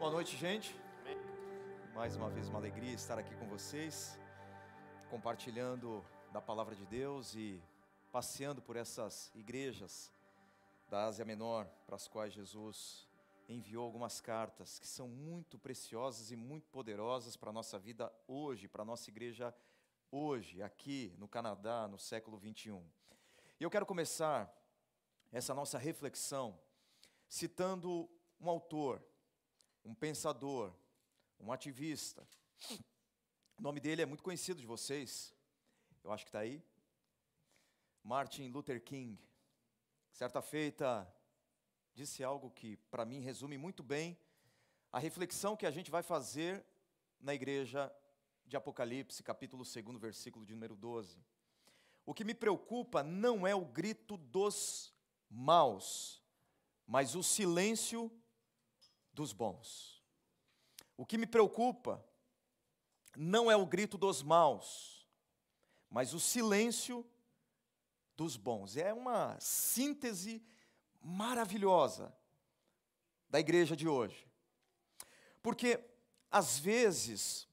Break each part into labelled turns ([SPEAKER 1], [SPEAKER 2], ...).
[SPEAKER 1] Boa noite, gente. Mais uma vez uma alegria estar aqui com vocês, compartilhando da palavra de Deus e passeando por essas igrejas da Ásia Menor, para as quais Jesus enviou algumas cartas que são muito preciosas e muito poderosas para a nossa vida hoje, para a nossa igreja hoje, aqui no Canadá, no século 21. E eu quero começar essa nossa reflexão citando um autor, um pensador, um ativista. O nome dele é muito conhecido de vocês, eu acho que está aí. Martin Luther King. Certa feita, disse algo que para mim resume muito bem a reflexão que a gente vai fazer na igreja de Apocalipse, capítulo 2, versículo de número 12. O que me preocupa não é o grito dos maus, mas o silêncio dos bons. O que me preocupa não é o grito dos maus, mas o silêncio dos bons. É uma síntese maravilhosa da igreja de hoje. Porque, às vezes,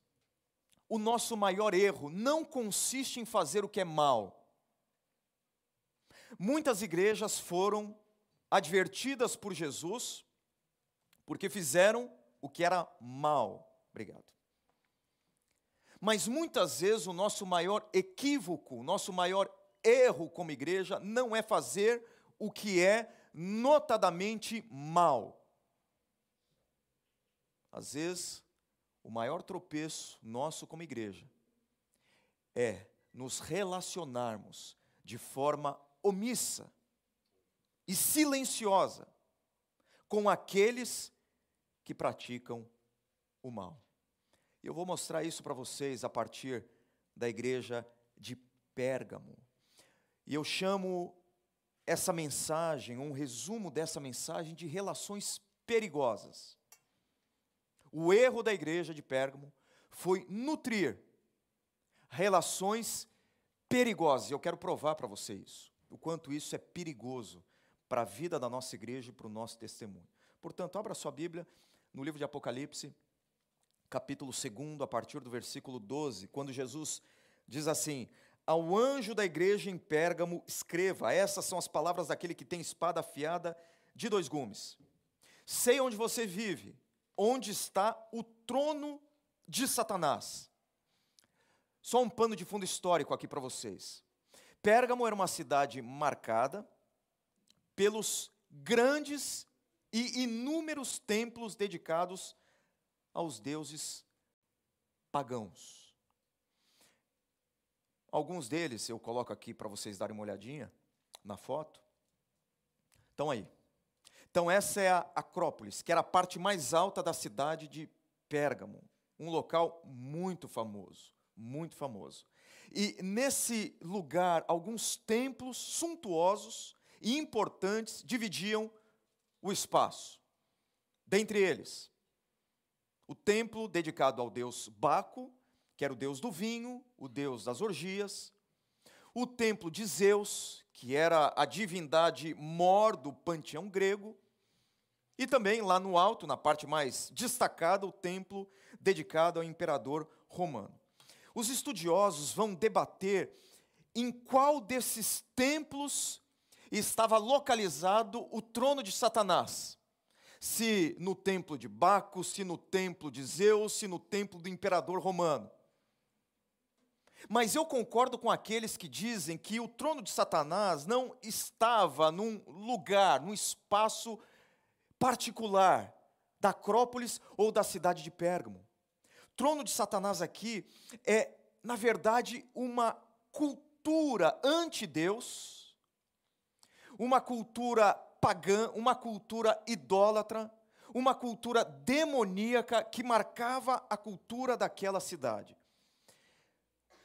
[SPEAKER 1] o nosso maior erro não consiste em fazer o que é mal. Muitas igrejas foram advertidas por Jesus porque fizeram o que era mal. Obrigado. Mas muitas vezes o nosso maior equívoco, o nosso maior erro como igreja não é fazer o que é notadamente mal. Às vezes, o maior tropeço nosso como igreja é nos relacionarmos de forma omissa e silenciosa com aqueles que praticam o mal. Eu vou mostrar isso para vocês a partir da igreja de Pérgamo. E eu chamo essa mensagem, um resumo dessa mensagem, de relações perigosas. O erro da igreja de Pérgamo foi nutrir relações perigosas. Eu quero provar para você isso, o quanto isso é perigoso para a vida da nossa igreja e para o nosso testemunho. Portanto, abra sua Bíblia no livro de Apocalipse, capítulo 2, a partir do versículo 12, quando Jesus diz assim: ao anjo da igreja em Pérgamo, escreva: essas são as palavras daquele que tem espada afiada de dois gumes. Sei onde você vive, onde está o trono de Satanás. Só um pano de fundo histórico aqui para vocês. Pérgamo era uma cidade marcada pelos grandes e inúmeros templos dedicados aos deuses pagãos. Alguns deles eu coloco aqui para vocês darem uma olhadinha na foto. Estão aí. Então, essa é a Acrópolis, que era a parte mais alta da cidade de Pérgamo, um local muito famoso, muito famoso. E nesse lugar, alguns templos suntuosos e importantes dividiam o espaço. Dentre eles, o templo dedicado ao deus Baco, que era o deus do vinho, o deus das orgias, o templo de Zeus, que era a divindade mor do panteão grego, e também lá no alto, na parte mais destacada, o templo dedicado ao imperador romano. Os estudiosos vão debater em qual desses templos estava localizado o trono de Satanás. Se no templo de Baco, se no templo de Zeus, se no templo do imperador romano. Mas eu concordo com aqueles que dizem que o trono de Satanás não estava num lugar, num espaço particular da Acrópolis ou da cidade de Pérgamo. Trono de Satanás aqui é, na verdade, uma cultura anti-Deus, uma cultura pagã, uma cultura idólatra, uma cultura demoníaca que marcava a cultura daquela cidade.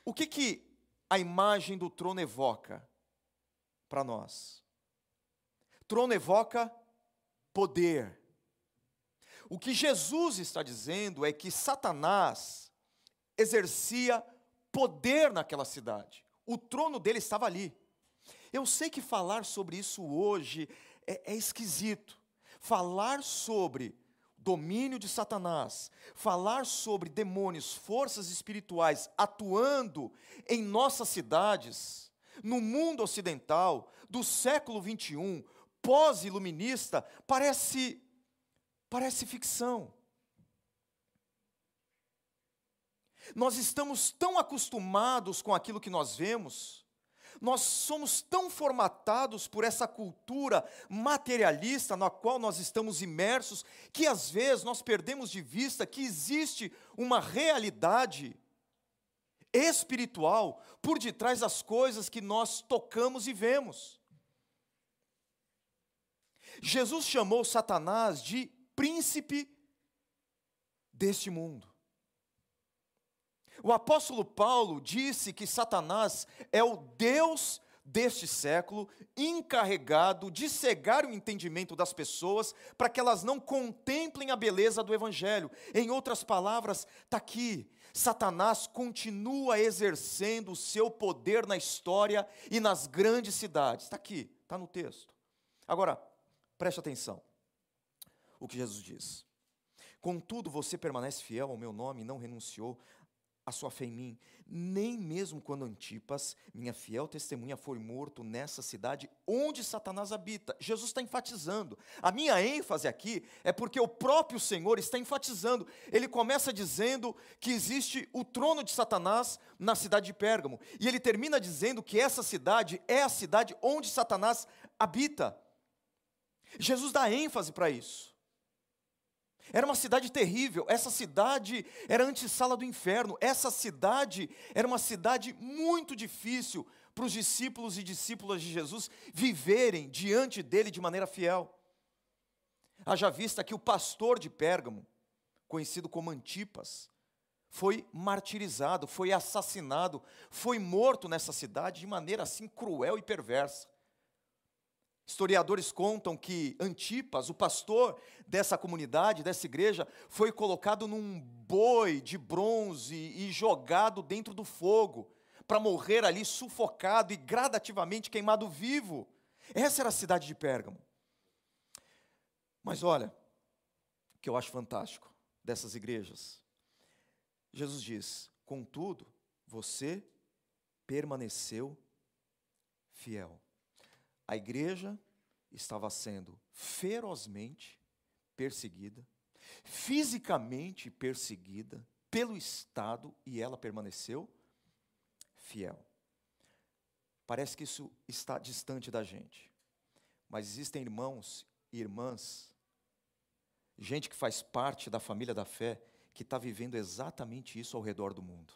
[SPEAKER 1] O que, que a imagem do trono evoca para nós? Trono evoca poder. O que Jesus está dizendo é que Satanás exercia poder naquela cidade. O trono dele estava ali. Eu sei que falar sobre isso hoje é, é esquisito. Falar sobre domínio de Satanás, falar sobre demônios, forças espirituais atuando em nossas cidades, no mundo ocidental, do século 21, pós-iluminista, parece parece ficção. Nós estamos tão acostumados com aquilo que nós vemos, nós somos tão formatados por essa cultura materialista na qual nós estamos imersos, que às vezes nós perdemos de vista que existe uma realidade espiritual por detrás das coisas que nós tocamos e vemos. Jesus chamou Satanás de príncipe deste mundo. O apóstolo Paulo disse que Satanás é o Deus deste século, encarregado de cegar o entendimento das pessoas para que elas não contemplem a beleza do Evangelho. Em outras palavras, está aqui: Satanás continua exercendo o seu poder na história e nas grandes cidades. Está aqui, está no texto. Agora, preste atenção o que Jesus diz. Contudo, você permanece fiel ao meu nome e não renunciou a sua fé em mim, nem mesmo quando Antipas, minha fiel testemunha, foi morto nessa cidade onde Satanás habita. Jesus está enfatizando. A minha ênfase aqui é porque o próprio Senhor está enfatizando. Ele começa dizendo que existe o trono de Satanás na cidade de Pérgamo, e ele termina dizendo que essa cidade é a cidade onde Satanás habita. Jesus dá ênfase para isso. Era uma cidade terrível, essa cidade era a antessala do inferno, essa cidade era uma cidade muito difícil para os discípulos e discípulas de Jesus viverem diante dele de maneira fiel. Haja vista que o pastor de Pérgamo, conhecido como Antipas, foi martirizado, foi assassinado, foi morto nessa cidade de maneira assim cruel e perversa. Historiadores contam que Antipas, o pastor dessa comunidade, dessa igreja, foi colocado num boi de bronze e jogado dentro do fogo, para morrer ali sufocado e gradativamente queimado vivo. Essa era a cidade de Pérgamo. Mas olha, o que eu acho fantástico dessas igrejas. Jesus diz: contudo, você permaneceu fiel a igreja estava sendo ferozmente perseguida, fisicamente perseguida pelo Estado e ela permaneceu fiel. Parece que isso está distante da gente, mas existem irmãos e irmãs, gente que faz parte da família da fé, que está vivendo exatamente isso ao redor do mundo.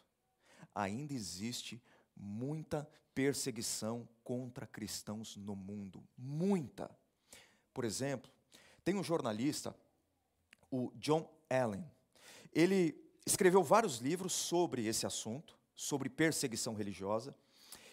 [SPEAKER 1] Ainda existe muita perseguição contra cristãos no mundo. Muita. Por exemplo, tem um jornalista, o John Allen. Ele escreveu vários livros sobre esse assunto, sobre perseguição religiosa.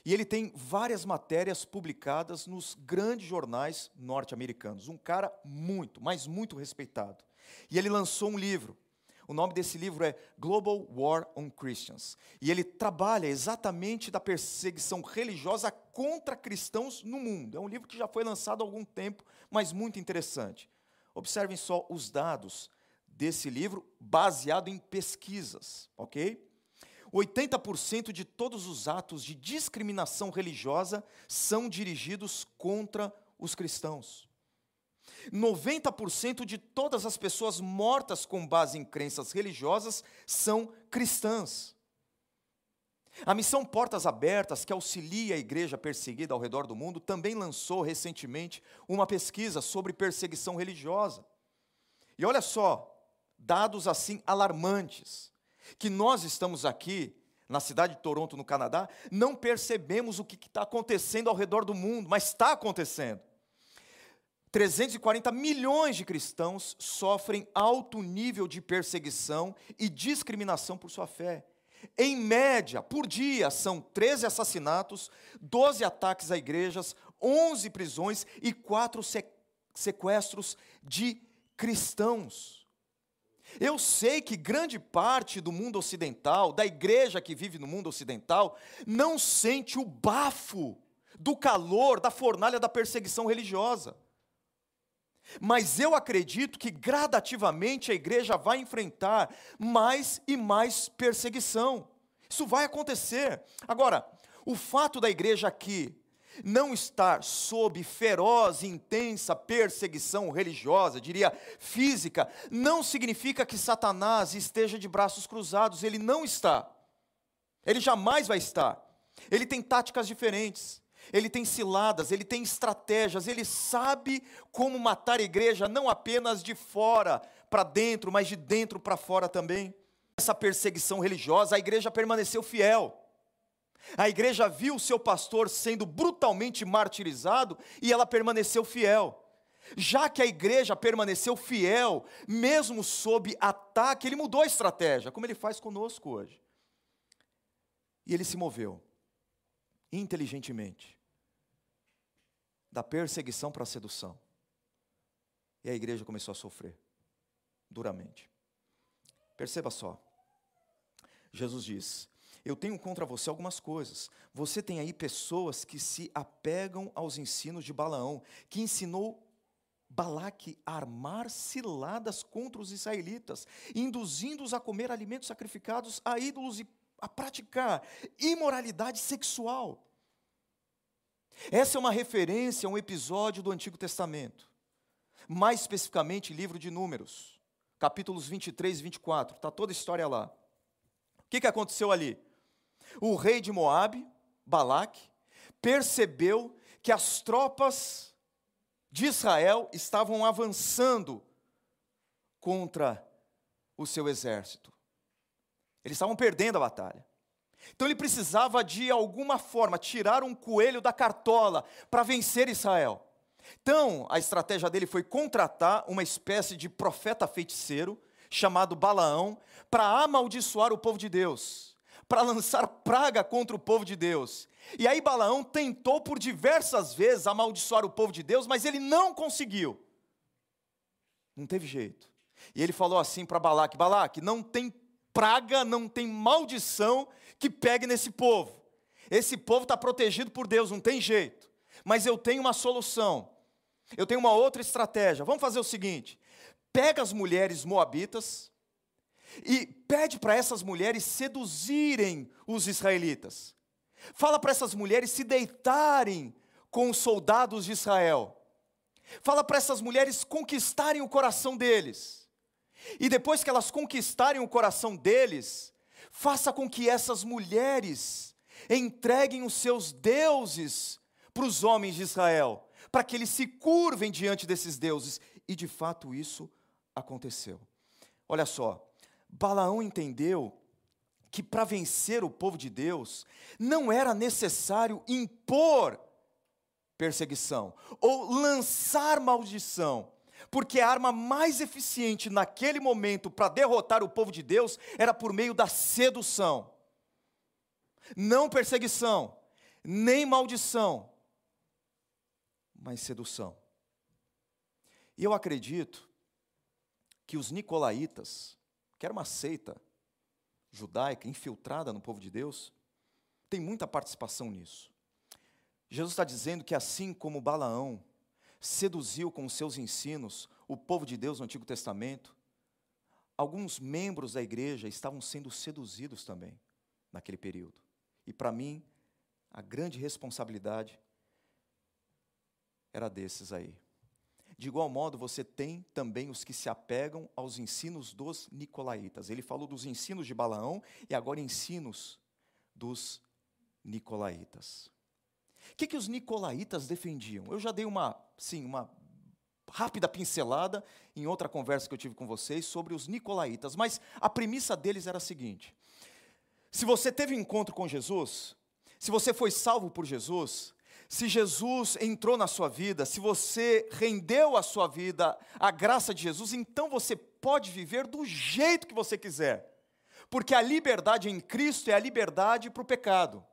[SPEAKER 1] E ele tem várias matérias publicadas nos grandes jornais norte-americanos. Um cara muito, mas muito respeitado. E ele lançou um livro o nome desse livro é Global War on Christians. E ele trabalha exatamente da perseguição religiosa contra cristãos no mundo. É um livro que já foi lançado há algum tempo, mas muito interessante. Observem só os dados desse livro baseado em pesquisas, ok? 80% de todos os atos de discriminação religiosa são dirigidos contra os cristãos. 90% de todas as pessoas mortas com base em crenças religiosas são cristãs. A missão Portas Abertas, que auxilia a igreja perseguida ao redor do mundo, também lançou recentemente uma pesquisa sobre perseguição religiosa. E olha só, dados assim alarmantes, que nós estamos aqui na cidade de Toronto, no Canadá, não percebemos o que está acontecendo ao redor do mundo, mas está acontecendo. 340 milhões de cristãos sofrem alto nível de perseguição e discriminação por sua fé. Em média, por dia, são 13 assassinatos, 12 ataques a igrejas, 11 prisões e 4 sequestros de cristãos. Eu sei que grande parte do mundo ocidental, da igreja que vive no mundo ocidental, não sente o bafo do calor da fornalha da perseguição religiosa. Mas eu acredito que gradativamente a igreja vai enfrentar mais e mais perseguição. Isso vai acontecer. Agora, o fato da igreja aqui não estar sob feroz e intensa perseguição religiosa, diria física, não significa que Satanás esteja de braços cruzados, ele não está. Ele jamais vai estar. Ele tem táticas diferentes, ele tem ciladas, ele tem estratégias, ele sabe como matar a igreja, não apenas de fora para dentro, mas de dentro para fora também. Essa perseguição religiosa, a igreja permaneceu fiel. A igreja viu o seu pastor sendo brutalmente martirizado e ela permaneceu fiel. Já que a igreja permaneceu fiel, mesmo sob ataque, ele mudou a estratégia, como ele faz conosco hoje. E ele se moveu, inteligentemente, da perseguição para a sedução. E a igreja começou a sofrer, duramente. Perceba só. Jesus diz: eu tenho contra você algumas coisas. Você tem aí pessoas que se apegam aos ensinos de Balaão, que ensinou Balaque a armar ciladas contra os israelitas, induzindo-os a comer alimentos sacrificados a ídolos e a praticar imoralidade sexual. Essa é uma referência a um episódio do Antigo Testamento, mais especificamente livro de Números, capítulos 23 e 24, está toda a história lá. O que, que aconteceu ali? o rei de Moabe, Balaque, percebeu que as tropas de Israel estavam avançando contra o seu exército. Eles estavam perdendo a batalha. Então ele precisava de alguma forma tirar um coelho da cartola para vencer Israel. Então, a estratégia dele foi contratar uma espécie de profeta feiticeiro chamado Balaão para amaldiçoar o povo de Deus para lançar praga contra o povo de Deus. E aí Balaão tentou por diversas vezes amaldiçoar o povo de Deus, mas ele não conseguiu. Não teve jeito. E ele falou assim para Balaque: Balaque, não tem praga, não tem maldição que pegue nesse povo. Esse povo está protegido por Deus, não tem jeito. Mas eu tenho uma solução. Eu tenho uma outra estratégia. Vamos fazer o seguinte: pega as mulheres moabitas, e pede para essas mulheres seduzirem os israelitas. Fala para essas mulheres se deitarem com os soldados de Israel. Fala para essas mulheres conquistarem o coração deles. E depois que elas conquistarem o coração deles, faça com que essas mulheres entreguem os seus deuses para os homens de Israel, para que eles se curvem diante desses deuses. E de fato isso aconteceu. Olha só, Balaão entendeu que para vencer o povo de Deus não era necessário impor perseguição ou lançar maldição, porque a arma mais eficiente naquele momento para derrotar o povo de Deus era por meio da sedução. Não perseguição, nem maldição, mas sedução. E eu acredito que os nicolaítas, que era uma seita judaica infiltrada no povo de Deus, tem muita participação nisso. Jesus está dizendo que assim como Balaão seduziu com seus ensinos o povo de Deus no Antigo Testamento, alguns membros da igreja estavam sendo seduzidos também naquele período. E para mim, a grande responsabilidade era desses aí. De igual modo, você tem também os que se apegam aos ensinos dos nicolaítas. Ele falou dos ensinos de Balaão e agora ensinos dos nicolaítas. O que, que os nicolaítas defendiam? Eu já dei uma, sim, uma rápida pincelada em outra conversa que eu tive com vocês sobre os nicolaítas, mas a premissa deles era a seguinte: se você teve um encontro com Jesus, se você foi salvo por Jesus, se Jesus entrou na sua vida, se você rendeu a sua vida à graça de Jesus, então você pode viver do jeito que você quiser. Porque a liberdade em Cristo é a liberdade para o pecado.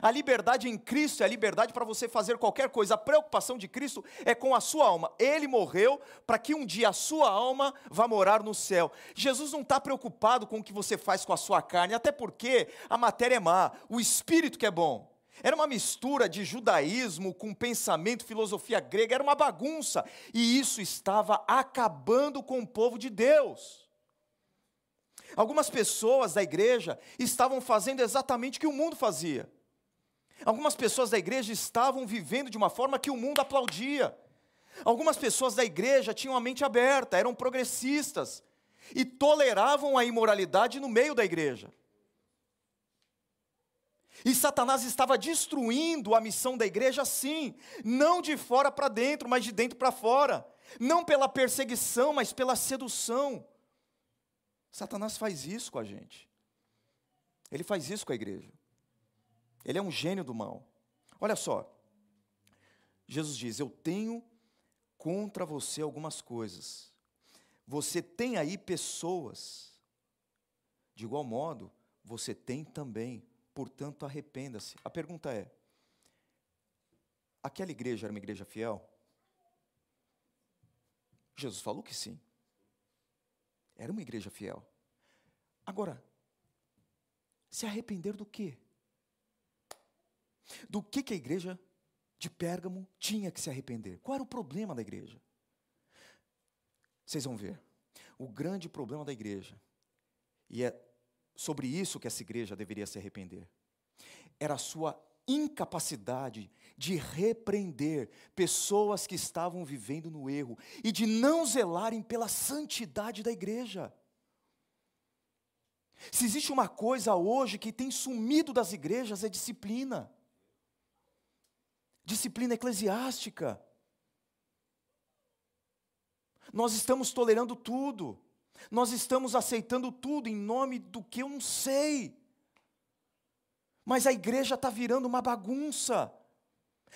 [SPEAKER 1] A liberdade em Cristo é a liberdade para você fazer qualquer coisa. A preocupação de Cristo é com a sua alma. Ele morreu para que um dia a sua alma vá morar no céu. Jesus não está preocupado com o que você faz com a sua carne, até porque a matéria é má, o espírito que é bom. Era uma mistura de judaísmo com pensamento, filosofia grega, era uma bagunça. E isso estava acabando com o povo de Deus. Algumas pessoas da igreja estavam fazendo exatamente o que o mundo fazia. Algumas pessoas da igreja estavam vivendo de uma forma que o mundo aplaudia. Algumas pessoas da igreja tinham a mente aberta, eram progressistas e toleravam a imoralidade no meio da igreja. E Satanás estava destruindo a missão da igreja assim, não de fora para dentro, mas de dentro para fora. Não pela perseguição, mas pela sedução. Satanás faz isso com a gente. Ele faz isso com a igreja. Ele é um gênio do mal. Olha só. Jesus diz: Eu tenho contra você algumas coisas. Você tem aí pessoas. De igual modo, você tem também portanto arrependa-se. A pergunta é: aquela igreja era uma igreja fiel? Jesus falou que sim. Era uma igreja fiel. Agora, se arrepender do quê? Do que, que a igreja de Pérgamo tinha que se arrepender? Qual era o problema da igreja? Vocês vão ver. O grande problema da igreja, e é sobre isso que essa igreja deveria se arrepender. Era a sua incapacidade de repreender pessoas que estavam vivendo no erro e de não zelarem pela santidade da igreja. Se existe uma coisa hoje que tem sumido das igrejas é disciplina. Disciplina eclesiástica. Nós estamos tolerando tudo. Nós estamos aceitando tudo em nome do que eu não sei. Mas a igreja está virando uma bagunça.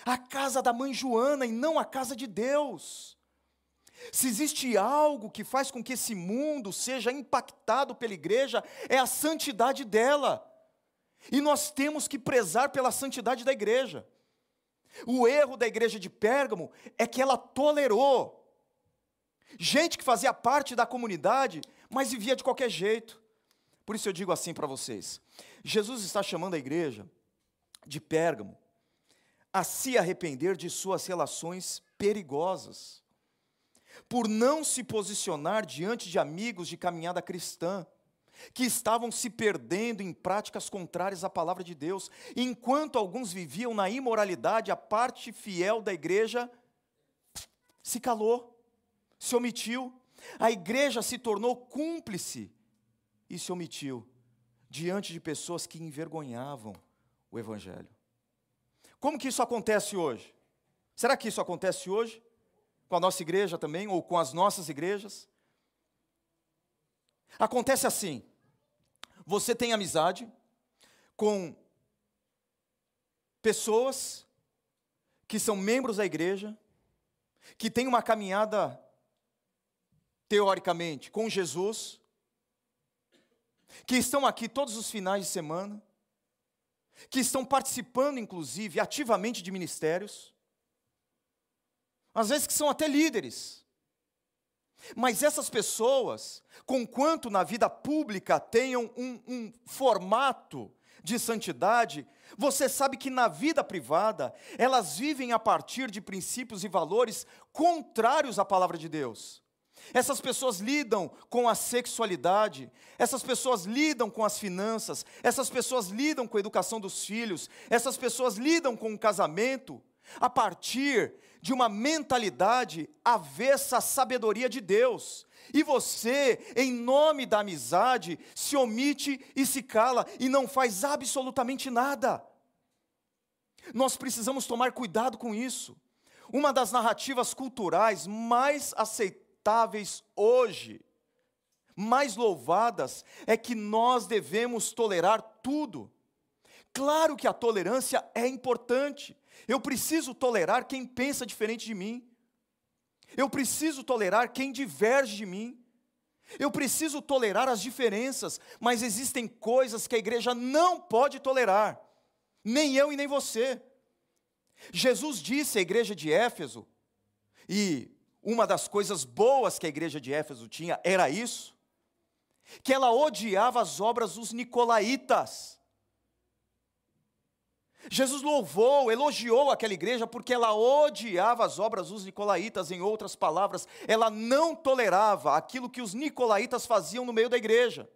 [SPEAKER 1] A casa da mãe Joana e não a casa de Deus. Se existe algo que faz com que esse mundo seja impactado pela igreja, é a santidade dela. E nós temos que prezar pela santidade da igreja. O erro da igreja de Pérgamo é que ela tolerou Gente que fazia parte da comunidade, mas vivia de qualquer jeito. Por isso eu digo assim para vocês: Jesus está chamando a igreja de Pérgamo a se arrepender de suas relações perigosas, por não se posicionar diante de amigos de caminhada cristã, que estavam se perdendo em práticas contrárias à palavra de Deus, enquanto alguns viviam na imoralidade, a parte fiel da igreja se calou se omitiu. A igreja se tornou cúmplice e se omitiu diante de pessoas que envergonhavam o evangelho. Como que isso acontece hoje? Será que isso acontece hoje com a nossa igreja também ou com as nossas igrejas? Acontece assim: você tem amizade com pessoas que são membros da igreja, que têm uma caminhada teoricamente, com Jesus, que estão aqui todos os finais de semana, que estão participando, inclusive, ativamente de ministérios, às vezes que são até líderes. Mas essas pessoas, conquanto na vida pública tenham um, um formato de santidade, você sabe que na vida privada elas vivem a partir de princípios e valores contrários à palavra de Deus. Essas pessoas lidam com a sexualidade, essas pessoas lidam com as finanças, essas pessoas lidam com a educação dos filhos, essas pessoas lidam com o casamento a partir de uma mentalidade avessa à sabedoria de Deus. E você, em nome da amizade, se omite e se cala e não faz absolutamente nada. Nós precisamos tomar cuidado com isso. Uma das narrativas culturais mais aceitáveis hoje, mais louvadas, é que nós devemos tolerar tudo. Claro que a tolerância é importante. Eu preciso tolerar quem pensa diferente de mim. Eu preciso tolerar quem diverge de mim. Eu preciso tolerar as diferenças, mas existem coisas que a igreja não pode tolerar, nem eu e nem você. Jesus disse à igreja de Éfeso, e uma das coisas boas que a igreja de Éfeso tinha era isso, que ela odiava as obras dos nicolaítas. Jesus louvou, elogiou aquela igreja porque ela odiava as obras dos nicolaítas, em outras palavras, ela não tolerava aquilo que os nicolaítas faziam no meio da igreja.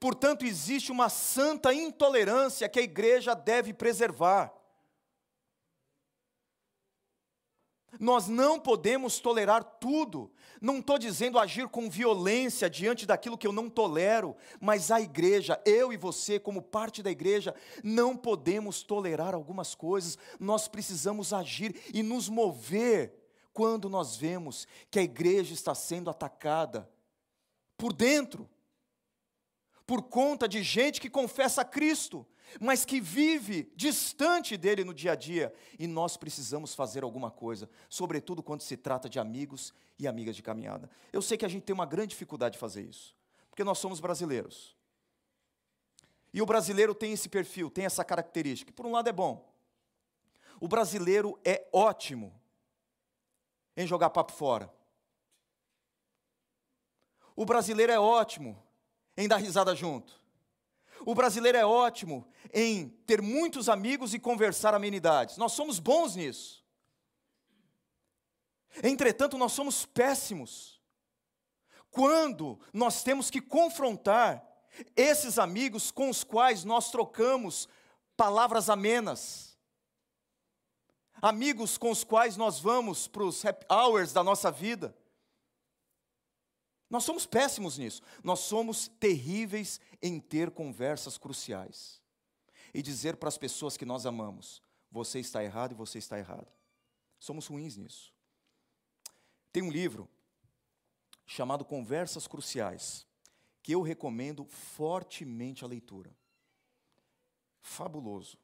[SPEAKER 1] Portanto, existe uma santa intolerância que a igreja deve preservar. Nós não podemos tolerar tudo. Não estou dizendo agir com violência diante daquilo que eu não tolero, mas a igreja, eu e você, como parte da igreja, não podemos tolerar algumas coisas. Nós precisamos agir e nos mover quando nós vemos que a igreja está sendo atacada por dentro, por conta de gente que confessa a Cristo, mas que vive distante dele no dia a dia, e nós precisamos fazer alguma coisa, sobretudo quando se trata de amigos e amigas de caminhada. Eu sei que a gente tem uma grande dificuldade de fazer isso, porque nós somos brasileiros. E o brasileiro tem esse perfil, tem essa característica, por um lado é bom. O brasileiro é ótimo em jogar papo fora. O brasileiro é ótimo em dar risada junto. O brasileiro é ótimo em ter muitos amigos e conversar amenidades. Nós somos bons nisso. Entretanto, nós somos péssimos quando nós temos que confrontar esses amigos com os quais nós trocamos palavras amenas. Amigos com os quais nós vamos para os happy hours da nossa vida nós somos péssimos nisso. Nós somos terríveis em ter conversas cruciais e dizer para as pessoas que nós amamos: você está errado e você está errado. Somos ruins nisso. Tem um livro chamado Conversas Cruciais, que eu recomendo fortemente a leitura. Fabuloso.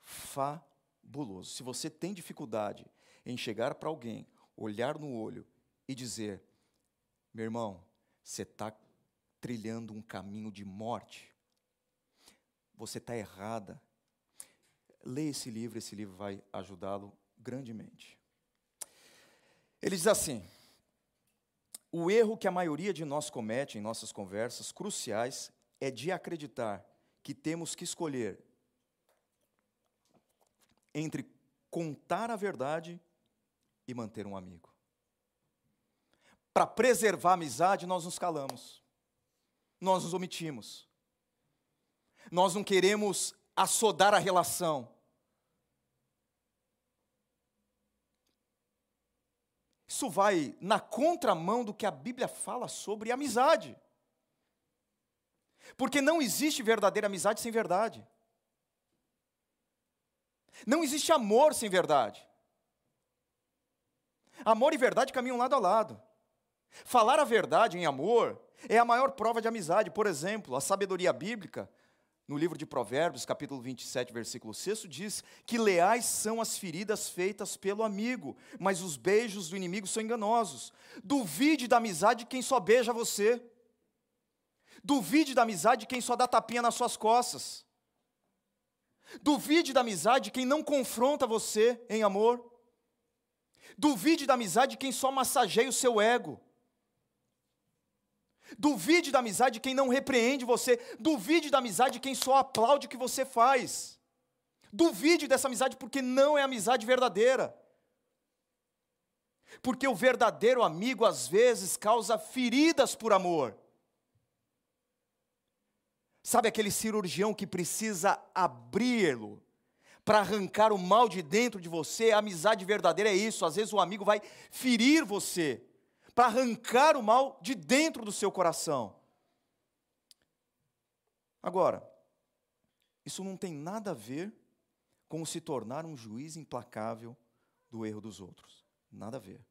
[SPEAKER 1] Fabuloso. Se você tem dificuldade em chegar para alguém, olhar no olho e dizer: meu irmão, você está trilhando um caminho de morte. Você está errada. Leia esse livro, esse livro vai ajudá-lo grandemente. Ele diz assim: o erro que a maioria de nós comete em nossas conversas cruciais é de acreditar que temos que escolher entre contar a verdade e manter um amigo para preservar a amizade, nós nos calamos, nós nos omitimos, nós não queremos assodar a relação. Isso vai na contramão do que a Bíblia fala sobre amizade. Porque não existe verdadeira amizade sem verdade. Não existe amor sem verdade. Amor e verdade caminham lado a lado. Falar a verdade em amor é a maior prova de amizade. Por exemplo, a sabedoria bíblica, no livro de Provérbios, capítulo 27, versículo 6, diz que leais são as feridas feitas pelo amigo, mas os beijos do inimigo são enganosos. Duvide da amizade quem só beija você. Duvide da amizade quem só dá tapinha nas suas costas. Duvide da amizade quem não confronta você em amor. Duvide da amizade quem só massageia o seu ego. Duvide da amizade quem não repreende você. Duvide da amizade quem só aplaude o que você faz. Duvide dessa amizade porque não é amizade verdadeira. Porque o verdadeiro amigo às vezes causa feridas por amor. Sabe aquele cirurgião que precisa abri-lo para arrancar o mal de dentro de você? A amizade verdadeira é isso. Às vezes o amigo vai ferir você para arrancar o mal de dentro do seu coração. Agora, isso não tem nada a ver com se tornar um juiz implacável do erro dos outros. Nada a ver.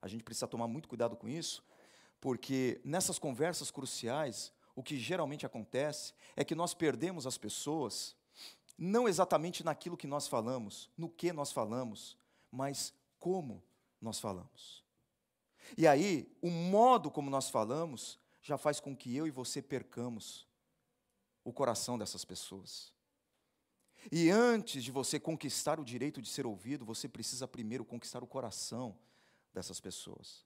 [SPEAKER 1] A gente precisa tomar muito cuidado com isso, porque nessas conversas cruciais, o que geralmente acontece é que nós perdemos as pessoas, não exatamente naquilo que nós falamos, no que nós falamos, mas como nós falamos. E aí, o modo como nós falamos já faz com que eu e você percamos o coração dessas pessoas. E antes de você conquistar o direito de ser ouvido, você precisa primeiro conquistar o coração dessas pessoas.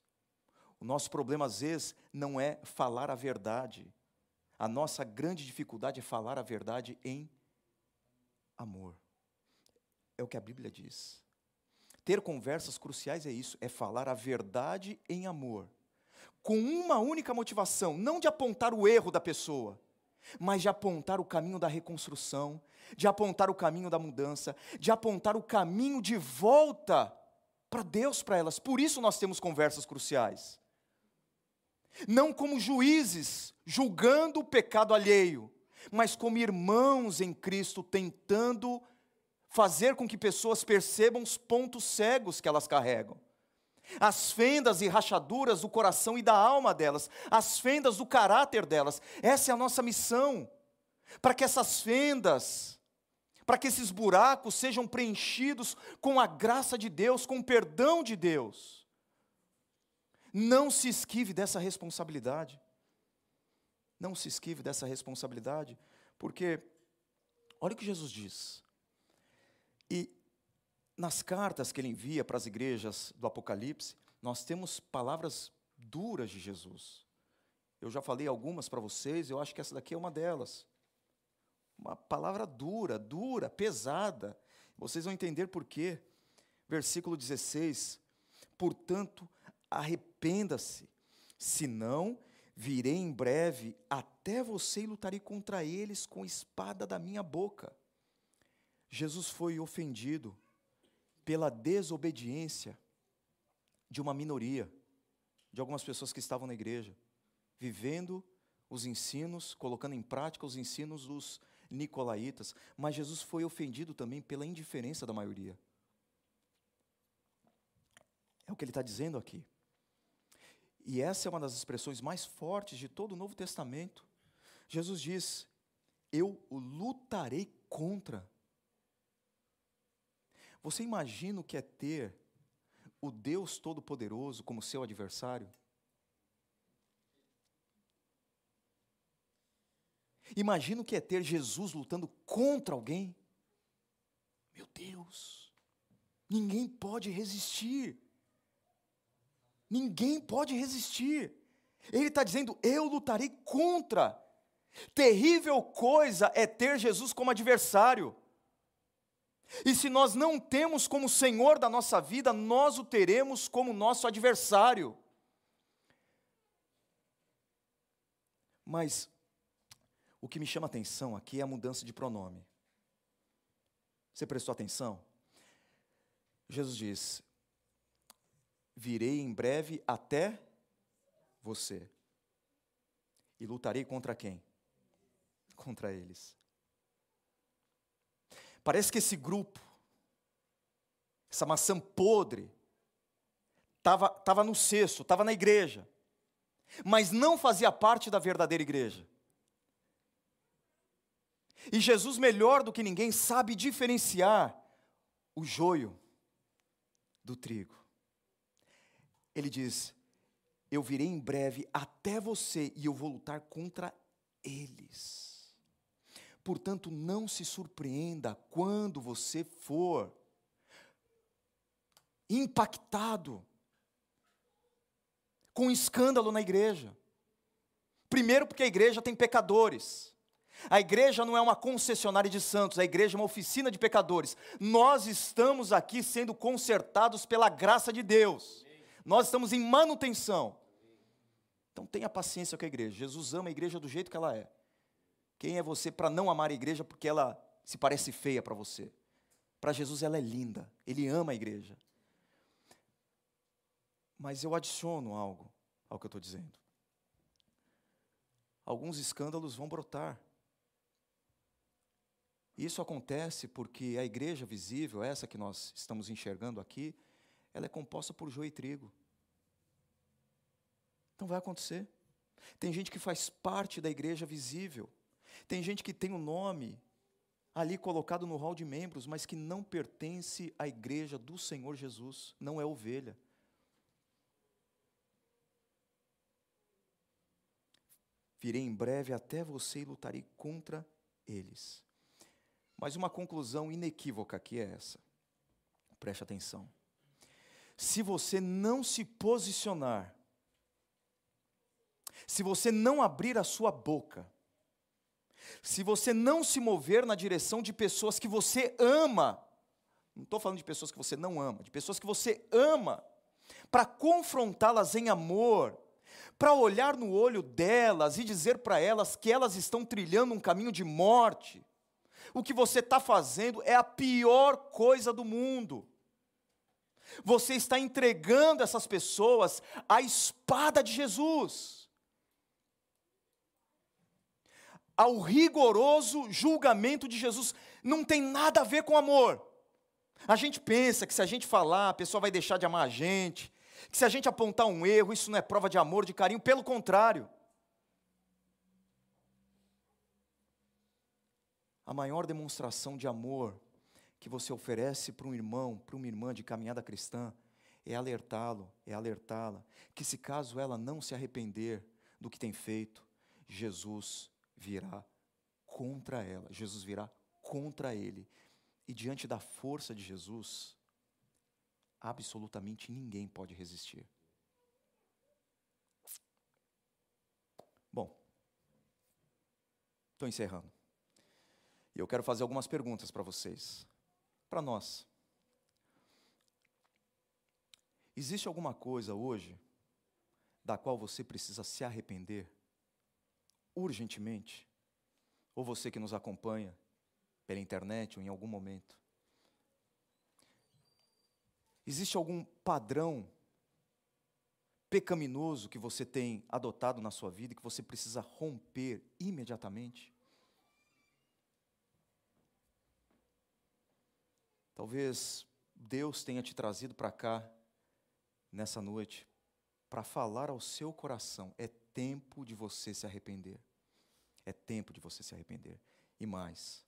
[SPEAKER 1] O nosso problema, às vezes, não é falar a verdade. A nossa grande dificuldade é falar a verdade em amor. É o que a Bíblia diz. Ter conversas cruciais é isso, é falar a verdade em amor, com uma única motivação, não de apontar o erro da pessoa, mas de apontar o caminho da reconstrução, de apontar o caminho da mudança, de apontar o caminho de volta para Deus para elas. Por isso nós temos conversas cruciais. Não como juízes julgando o pecado alheio, mas como irmãos em Cristo tentando fazer com que pessoas percebam os pontos cegos que elas carregam. As fendas e rachaduras do coração e da alma delas, as fendas do caráter delas. Essa é a nossa missão. Para que essas fendas, para que esses buracos sejam preenchidos com a graça de Deus, com o perdão de Deus. Não se esquive dessa responsabilidade. Não se esquive dessa responsabilidade, porque olha o que Jesus diz. E nas cartas que ele envia para as igrejas do Apocalipse, nós temos palavras duras de Jesus. Eu já falei algumas para vocês, eu acho que essa daqui é uma delas. Uma palavra dura, dura, pesada. Vocês vão entender por quê. Versículo 16: Portanto, arrependa-se, senão virei em breve até você e lutarei contra eles com espada da minha boca. Jesus foi ofendido pela desobediência de uma minoria, de algumas pessoas que estavam na igreja, vivendo os ensinos, colocando em prática os ensinos dos nicolaítas, mas Jesus foi ofendido também pela indiferença da maioria. É o que ele está dizendo aqui. E essa é uma das expressões mais fortes de todo o Novo Testamento. Jesus diz: Eu lutarei contra você imagina o que é ter o Deus Todo-Poderoso como seu adversário? Imagina o que é ter Jesus lutando contra alguém? Meu Deus, ninguém pode resistir. Ninguém pode resistir. Ele está dizendo: Eu lutarei contra. Terrível coisa é ter Jesus como adversário. E se nós não temos como Senhor da nossa vida, nós o teremos como nosso adversário. Mas o que me chama atenção aqui é a mudança de pronome. Você prestou atenção? Jesus diz: Virei em breve até você. E lutarei contra quem? Contra eles. Parece que esse grupo, essa maçã podre, estava tava no cesto, estava na igreja, mas não fazia parte da verdadeira igreja. E Jesus, melhor do que ninguém, sabe diferenciar o joio do trigo. Ele diz: Eu virei em breve até você e eu vou lutar contra eles. Portanto, não se surpreenda quando você for impactado com escândalo na igreja. Primeiro, porque a igreja tem pecadores. A igreja não é uma concessionária de santos, a igreja é uma oficina de pecadores. Nós estamos aqui sendo consertados pela graça de Deus. Nós estamos em manutenção. Então tenha paciência com a igreja. Jesus ama a igreja do jeito que ela é. Quem é você para não amar a igreja porque ela se parece feia para você? Para Jesus ela é linda, ele ama a igreja. Mas eu adiciono algo ao que eu estou dizendo. Alguns escândalos vão brotar. Isso acontece porque a igreja visível, essa que nós estamos enxergando aqui, ela é composta por joio e trigo. Então vai acontecer. Tem gente que faz parte da igreja visível, tem gente que tem o um nome ali colocado no hall de membros, mas que não pertence à igreja do Senhor Jesus, não é ovelha. Virei em breve até você e lutarei contra eles. Mas uma conclusão inequívoca aqui é essa. Preste atenção. Se você não se posicionar, se você não abrir a sua boca, se você não se mover na direção de pessoas que você ama, não estou falando de pessoas que você não ama, de pessoas que você ama, para confrontá-las em amor, para olhar no olho delas e dizer para elas que elas estão trilhando um caminho de morte, o que você está fazendo é a pior coisa do mundo. Você está entregando essas pessoas à espada de Jesus, ao rigoroso julgamento de Jesus. Não tem nada a ver com amor. A gente pensa que se a gente falar, a pessoa vai deixar de amar a gente, que se a gente apontar um erro, isso não é prova de amor, de carinho, pelo contrário. A maior demonstração de amor que você oferece para um irmão, para uma irmã de caminhada cristã, é alertá-lo, é alertá-la, que se caso ela não se arrepender do que tem feito, Jesus virá contra ela, Jesus virá contra ele. E diante da força de Jesus, absolutamente ninguém pode resistir. Bom, estou encerrando. E eu quero fazer algumas perguntas para vocês, para nós. Existe alguma coisa hoje da qual você precisa se arrepender urgentemente? Ou você que nos acompanha pela internet ou em algum momento? Existe algum padrão pecaminoso que você tem adotado na sua vida e que você precisa romper imediatamente? Talvez Deus tenha te trazido para cá nessa noite para falar ao seu coração: é tempo de você se arrepender. É tempo de você se arrepender. E mais,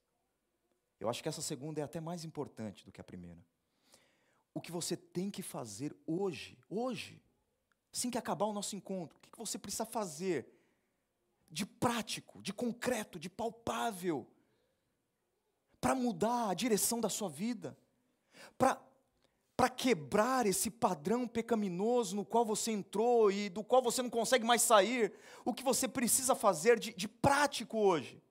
[SPEAKER 1] eu acho que essa segunda é até mais importante do que a primeira o que você tem que fazer hoje, hoje, assim que acabar o nosso encontro, o que você precisa fazer de prático, de concreto, de palpável, para mudar a direção da sua vida, para para quebrar esse padrão pecaminoso no qual você entrou e do qual você não consegue mais sair, o que você precisa fazer de, de prático hoje?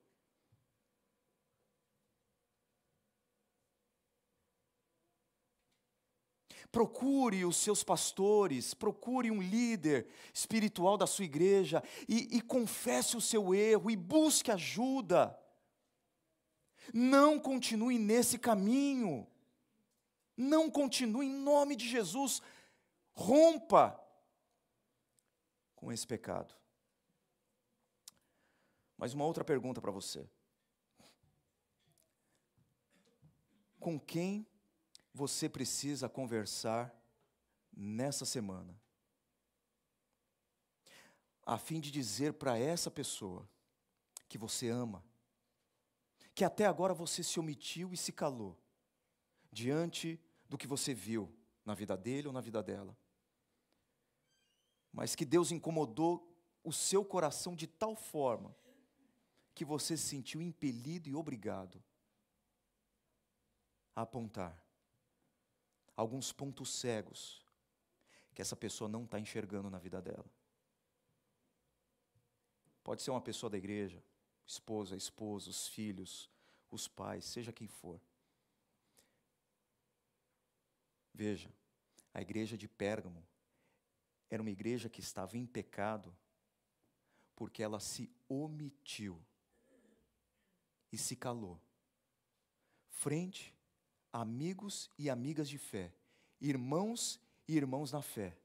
[SPEAKER 1] Procure os seus pastores, procure um líder espiritual da sua igreja e, e confesse o seu erro e busque ajuda. Não continue nesse caminho. Não continue em nome de Jesus. Rompa com esse pecado. Mas uma outra pergunta para você. Com quem você precisa conversar nessa semana, a fim de dizer para essa pessoa que você ama, que até agora você se omitiu e se calou diante do que você viu na vida dele ou na vida dela, mas que Deus incomodou o seu coração de tal forma que você se sentiu impelido e obrigado a apontar alguns pontos cegos que essa pessoa não está enxergando na vida dela. Pode ser uma pessoa da igreja, esposa, esposo, os filhos, os pais, seja quem for. Veja, a igreja de Pérgamo era uma igreja que estava em pecado porque ela se omitiu e se calou frente amigos e amigas de fé, irmãos e irmãos na fé,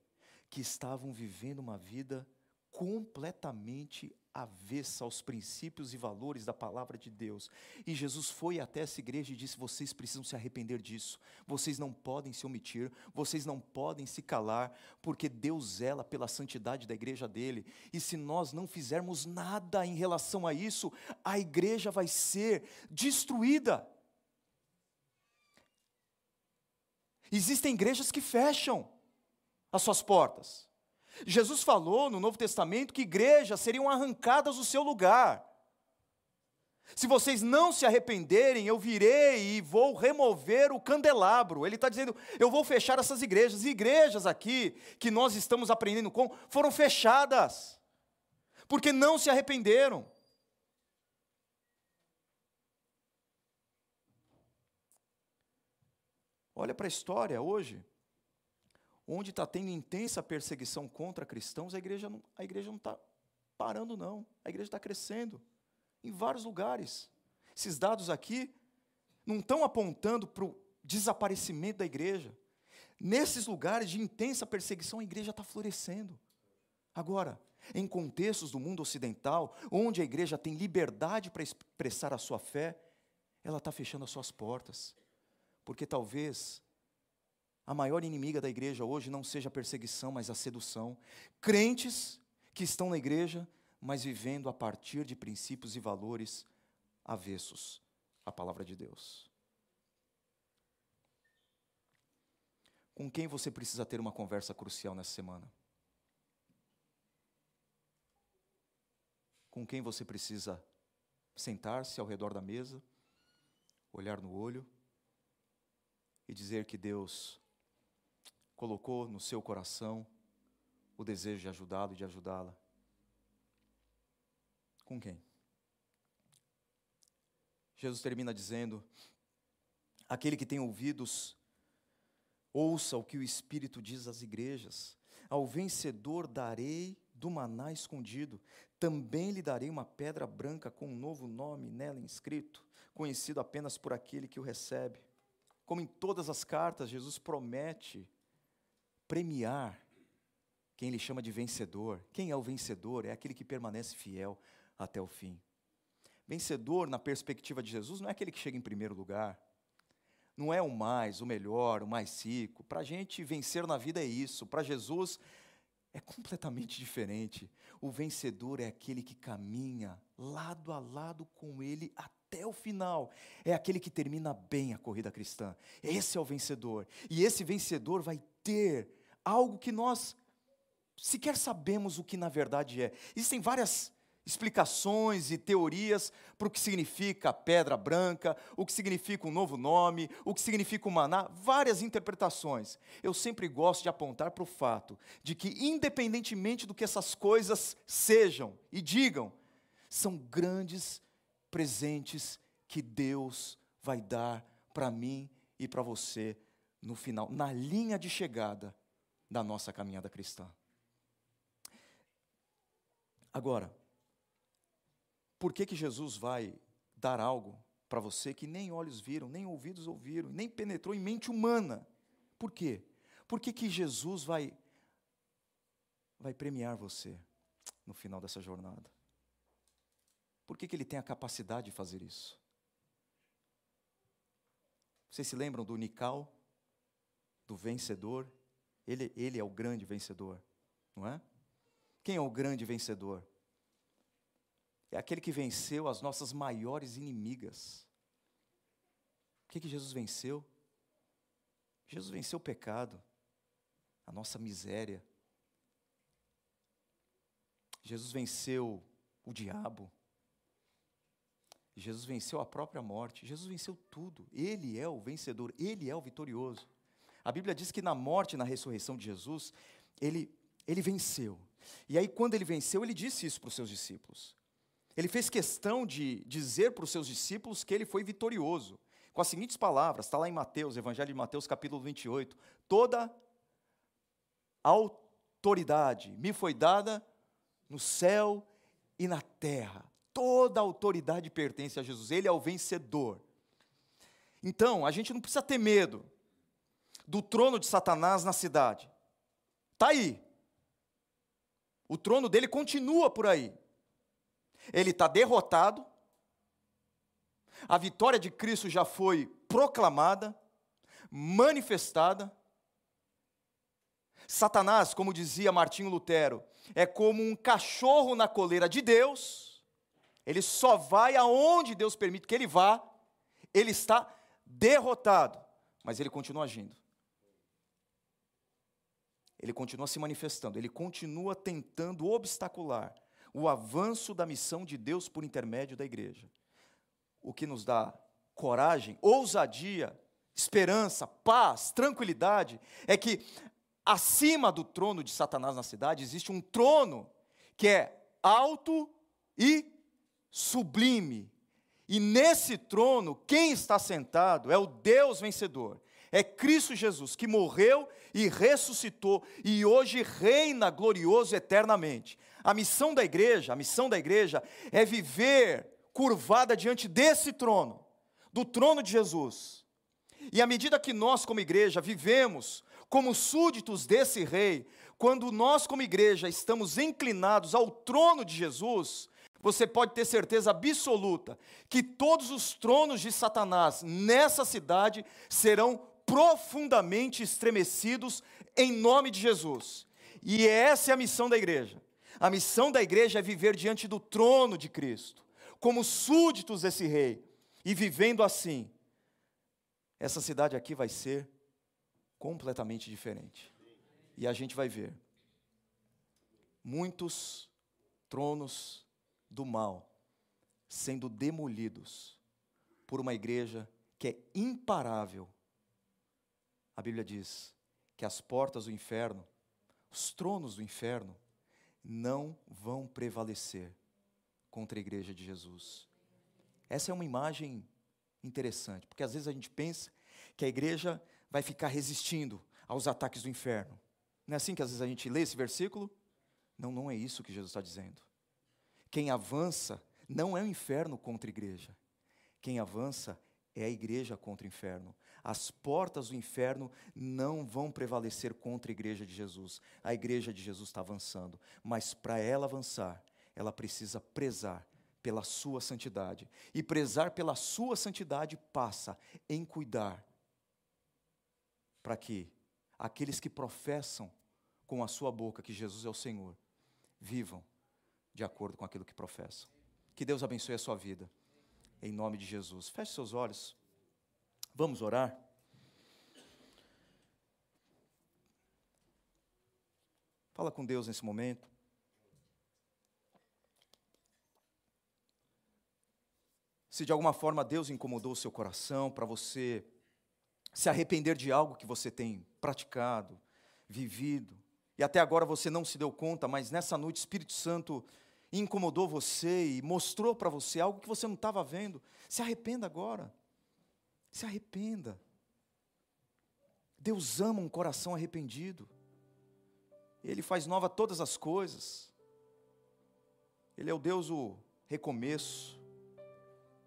[SPEAKER 1] que estavam vivendo uma vida completamente avessa aos princípios e valores da palavra de Deus. E Jesus foi até essa igreja e disse: vocês precisam se arrepender disso, vocês não podem se omitir, vocês não podem se calar, porque Deus zela pela santidade da igreja dele. E se nós não fizermos nada em relação a isso, a igreja vai ser destruída. Existem igrejas que fecham as suas portas. Jesus falou no Novo Testamento que igrejas seriam arrancadas do seu lugar. Se vocês não se arrependerem, eu virei e vou remover o candelabro. Ele está dizendo: eu vou fechar essas igrejas. E igrejas aqui que nós estamos aprendendo com foram fechadas, porque não se arrependeram. Olha para a história hoje onde está tendo intensa perseguição contra cristãos, a igreja não está a igreja não tá parando, não. A igreja está crescendo em vários lugares. Esses dados aqui não estão apontando para o desaparecimento da igreja. Nesses lugares de intensa perseguição, a igreja está florescendo. Agora, em contextos do mundo ocidental, onde a igreja tem liberdade para expressar a sua fé, ela está fechando as suas portas. Porque talvez a maior inimiga da igreja hoje não seja a perseguição, mas a sedução. Crentes que estão na igreja, mas vivendo a partir de princípios e valores avessos à palavra de Deus. Com quem você precisa ter uma conversa crucial nessa semana? Com quem você precisa sentar-se ao redor da mesa, olhar no olho e dizer que Deus colocou no seu coração o desejo de ajudá-lo e de ajudá-la? Com quem? Jesus termina dizendo: Aquele que tem ouvidos, ouça o que o Espírito diz às igrejas. Ao vencedor darei do maná escondido. Também lhe darei uma pedra branca com um novo nome nela inscrito, conhecido apenas por aquele que o recebe. Como em todas as cartas, Jesus promete premiar quem ele chama de vencedor. Quem é o vencedor? É aquele que permanece fiel até o fim. Vencedor, na perspectiva de Jesus, não é aquele que chega em primeiro lugar, não é o mais, o melhor, o mais rico. Para a gente, vencer na vida é isso. Para Jesus, é completamente diferente. O vencedor é aquele que caminha lado a lado com Ele até o final. É aquele que termina bem a corrida cristã. Esse é o vencedor. E esse vencedor vai ter algo que nós sequer sabemos o que na verdade é. Existem várias explicações e teorias para o que significa pedra branca, o que significa um novo nome, o que significa o maná, várias interpretações. Eu sempre gosto de apontar para o fato de que, independentemente do que essas coisas sejam e digam, são grandes presentes que Deus vai dar para mim e para você no final, na linha de chegada da nossa caminhada cristã. Agora, por que, que Jesus vai dar algo para você que nem olhos viram, nem ouvidos ouviram, nem penetrou em mente humana? Por quê? Por que, que Jesus vai, vai premiar você no final dessa jornada? Por que, que ele tem a capacidade de fazer isso? Vocês se lembram do Nical, do vencedor? Ele, ele é o grande vencedor, não é? Quem é o grande vencedor? é aquele que venceu as nossas maiores inimigas. O que, que Jesus venceu? Jesus venceu o pecado, a nossa miséria. Jesus venceu o diabo. Jesus venceu a própria morte. Jesus venceu tudo. Ele é o vencedor, ele é o vitorioso. A Bíblia diz que na morte e na ressurreição de Jesus, ele, ele venceu. E aí, quando ele venceu, ele disse isso para os seus discípulos. Ele fez questão de dizer para os seus discípulos que ele foi vitorioso, com as seguintes palavras, está lá em Mateus, Evangelho de Mateus, capítulo 28. Toda autoridade me foi dada no céu e na terra. Toda autoridade pertence a Jesus, ele é o vencedor. Então, a gente não precisa ter medo do trono de Satanás na cidade. Está aí. O trono dele continua por aí ele está derrotado, a vitória de Cristo já foi proclamada, manifestada. Satanás, como dizia Martinho Lutero, é como um cachorro na coleira de Deus, ele só vai aonde Deus permite que ele vá, ele está derrotado, mas ele continua agindo. Ele continua se manifestando, ele continua tentando obstacular o avanço da missão de Deus por intermédio da igreja. O que nos dá coragem, ousadia, esperança, paz, tranquilidade, é que acima do trono de Satanás na cidade existe um trono que é alto e sublime. E nesse trono, quem está sentado é o Deus vencedor, é Cristo Jesus, que morreu e ressuscitou e hoje reina glorioso eternamente. A missão da igreja, a missão da igreja é viver curvada diante desse trono, do trono de Jesus. E à medida que nós, como igreja, vivemos como súditos desse rei, quando nós, como igreja, estamos inclinados ao trono de Jesus, você pode ter certeza absoluta que todos os tronos de Satanás nessa cidade serão profundamente estremecidos em nome de Jesus. E essa é a missão da igreja. A missão da igreja é viver diante do trono de Cristo, como súditos desse rei. E vivendo assim, essa cidade aqui vai ser completamente diferente. E a gente vai ver muitos tronos do mal sendo demolidos por uma igreja que é imparável a Bíblia diz que as portas do inferno, os tronos do inferno, não vão prevalecer contra a igreja de Jesus. Essa é uma imagem interessante, porque às vezes a gente pensa que a igreja vai ficar resistindo aos ataques do inferno. Não é assim que às vezes a gente lê esse versículo? Não, não é isso que Jesus está dizendo. Quem avança não é o inferno contra a igreja. Quem avança é a igreja contra o inferno. As portas do inferno não vão prevalecer contra a igreja de Jesus. A igreja de Jesus está avançando, mas para ela avançar, ela precisa prezar pela sua santidade. E prezar pela sua santidade passa em cuidar para que aqueles que professam com a sua boca que Jesus é o Senhor vivam de acordo com aquilo que professam. Que Deus abençoe a sua vida em nome de Jesus. Feche seus olhos. Vamos orar? Fala com Deus nesse momento. Se de alguma forma Deus incomodou o seu coração para você se arrepender de algo que você tem praticado, vivido, e até agora você não se deu conta, mas nessa noite o Espírito Santo incomodou você e mostrou para você algo que você não estava vendo, se arrependa agora. Se arrependa. Deus ama um coração arrependido. Ele faz nova todas as coisas. Ele é o Deus o recomeço.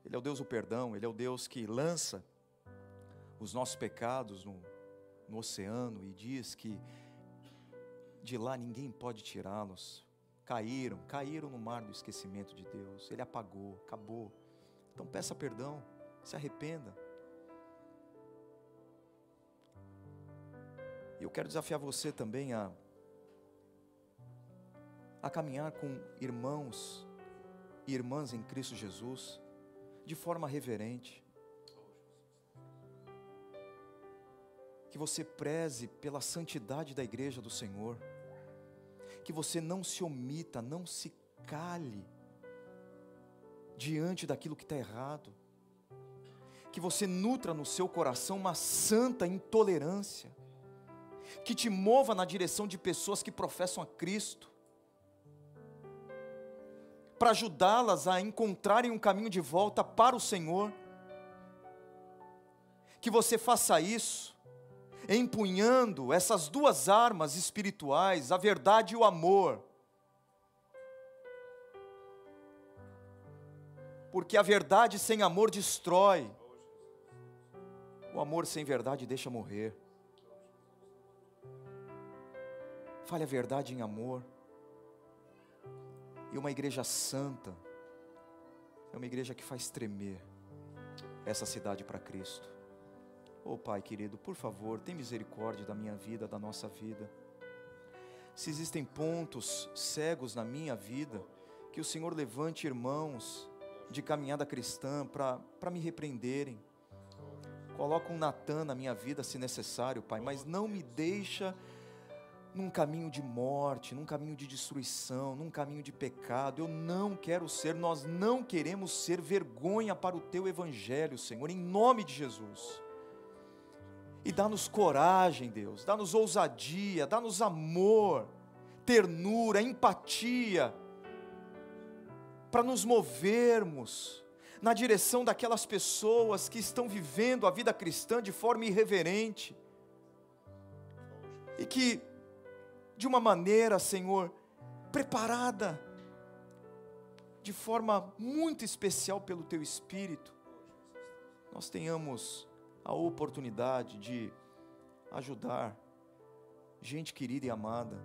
[SPEAKER 1] Ele é o Deus o perdão. Ele é o Deus que lança os nossos pecados no, no oceano e diz que de lá ninguém pode tirá-los caíram, caíram no mar do esquecimento de Deus. Ele apagou, acabou. Então peça perdão, se arrependa. E eu quero desafiar você também a a caminhar com irmãos e irmãs em Cristo Jesus de forma reverente. Que você preze pela santidade da igreja do Senhor. Que você não se omita, não se cale diante daquilo que está errado, que você nutra no seu coração uma santa intolerância, que te mova na direção de pessoas que professam a Cristo, para ajudá-las a encontrarem um caminho de volta para o Senhor, que você faça isso empunhando essas duas armas espirituais, a verdade e o amor. Porque a verdade sem amor destrói, o amor sem verdade deixa morrer. Fale a verdade em amor. E uma igreja santa é uma igreja que faz tremer essa cidade para Cristo. Oh Pai querido, por favor, tem misericórdia da minha vida, da nossa vida. Se existem pontos cegos na minha vida, que o Senhor levante irmãos de caminhada cristã para me repreenderem. Coloca um Natan na minha vida se necessário, Pai, mas não me deixa num caminho de morte, num caminho de destruição, num caminho de pecado. Eu não quero ser, nós não queremos ser vergonha para o teu evangelho, Senhor, em nome de Jesus. E dá-nos coragem, Deus, dá-nos ousadia, dá-nos amor, ternura, empatia, para nos movermos na direção daquelas pessoas que estão vivendo a vida cristã de forma irreverente. E que, de uma maneira, Senhor, preparada, de forma muito especial pelo Teu Espírito, nós tenhamos a oportunidade de ajudar gente querida e amada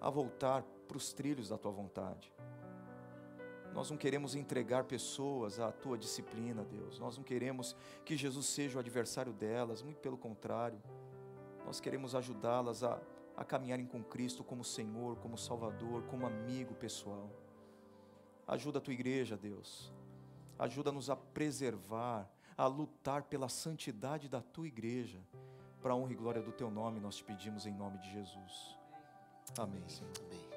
[SPEAKER 1] a voltar para os trilhos da tua vontade. Nós não queremos entregar pessoas à tua disciplina, Deus. Nós não queremos que Jesus seja o adversário delas, muito pelo contrário. Nós queremos ajudá-las a, a caminharem com Cristo como Senhor, como Salvador, como amigo pessoal. Ajuda a tua igreja, Deus. Ajuda-nos a preservar, a lutar pela santidade da tua igreja. Para a honra e glória do teu nome, nós te pedimos em nome de Jesus. Amém, Senhor.
[SPEAKER 2] Amém.